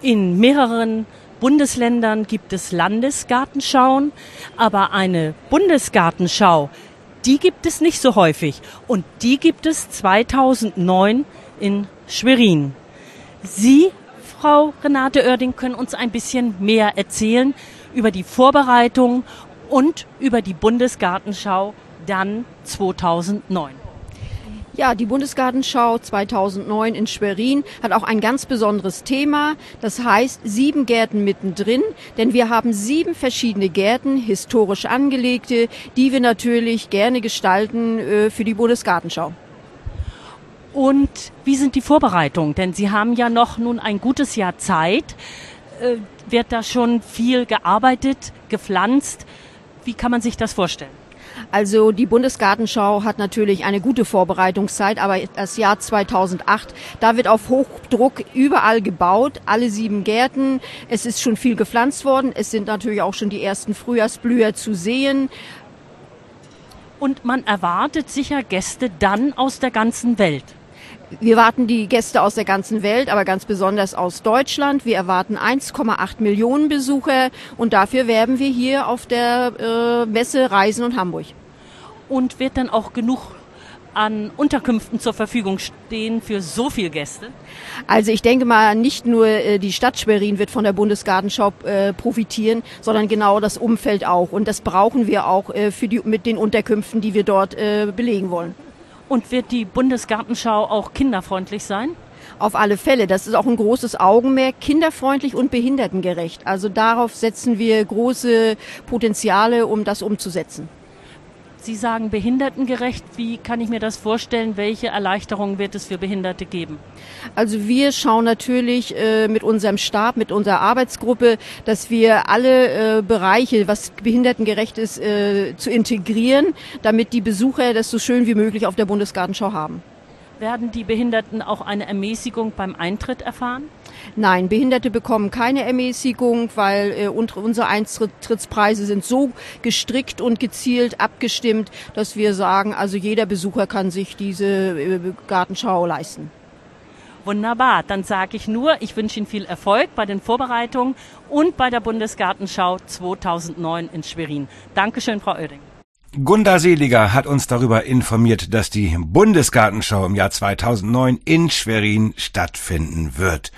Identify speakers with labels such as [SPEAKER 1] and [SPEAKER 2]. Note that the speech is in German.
[SPEAKER 1] In mehreren Bundesländern gibt es Landesgartenschauen, aber eine Bundesgartenschau, die gibt es nicht so häufig. Und die gibt es 2009 in Schwerin. Sie, Frau Renate Oerding, können uns ein bisschen mehr erzählen über die Vorbereitung und über die Bundesgartenschau dann 2009.
[SPEAKER 2] Ja, die Bundesgartenschau 2009 in Schwerin hat auch ein ganz besonderes Thema. Das heißt sieben Gärten mittendrin, denn wir haben sieben verschiedene Gärten, historisch angelegte, die wir natürlich gerne gestalten äh, für die Bundesgartenschau.
[SPEAKER 1] Und wie sind die Vorbereitungen? Denn Sie haben ja noch nun ein gutes Jahr Zeit. Äh, wird da schon viel gearbeitet, gepflanzt? Wie kann man sich das vorstellen?
[SPEAKER 2] Also die Bundesgartenschau hat natürlich eine gute Vorbereitungszeit, aber das Jahr 2008, da wird auf Hochdruck überall gebaut, alle sieben Gärten. Es ist schon viel gepflanzt worden. Es sind natürlich auch schon die ersten Frühjahrsblüher zu sehen.
[SPEAKER 1] Und man erwartet sicher Gäste dann aus der ganzen Welt.
[SPEAKER 2] Wir warten die Gäste aus der ganzen Welt, aber ganz besonders aus Deutschland. Wir erwarten 1,8 Millionen Besucher und dafür werben wir hier auf der äh, Messe Reisen und Hamburg.
[SPEAKER 1] Und wird dann auch genug an Unterkünften zur Verfügung stehen für so viele Gäste?
[SPEAKER 2] Also ich denke mal, nicht nur äh, die Stadt Schwerin wird von der Bundesgartenschau äh, profitieren, sondern genau das Umfeld auch. Und das brauchen wir auch äh, für die, mit den Unterkünften, die wir dort belegen wollen.
[SPEAKER 1] Und wird die Bundesgartenschau auch kinderfreundlich sein?
[SPEAKER 2] Auf alle Fälle. Das ist auch ein großes Augenmerk, kinderfreundlich und behindertengerecht. Also darauf setzen wir große Potenziale, um das umzusetzen.
[SPEAKER 1] Sie sagen behindertengerecht. Wie kann ich mir das vorstellen? Welche Erleichterungen wird es für Behinderte geben?
[SPEAKER 2] Also wir schauen natürlich äh, mit unserem Stab, mit unserer Arbeitsgruppe, dass wir alle äh, Bereiche, was behindertengerecht ist, äh, zu integrieren, damit die Besucher das so schön wie möglich auf der Bundesgartenschau haben.
[SPEAKER 1] Werden die Behinderten auch eine Ermäßigung beim Eintritt erfahren?
[SPEAKER 2] Nein, Behinderte bekommen keine Ermäßigung, weil äh, unsere Eintrittspreise sind so gestrickt und gezielt abgestimmt, dass wir sagen, also jeder Besucher kann sich diese äh, Gartenschau leisten.
[SPEAKER 1] Wunderbar, dann sage ich nur, ich wünsche Ihnen viel Erfolg bei den Vorbereitungen und bei der Bundesgartenschau 2009 in Schwerin. Dankeschön, Frau Oerding.
[SPEAKER 3] Gunda Seliger hat uns darüber informiert, dass die Bundesgartenschau im Jahr 2009 in Schwerin stattfinden wird.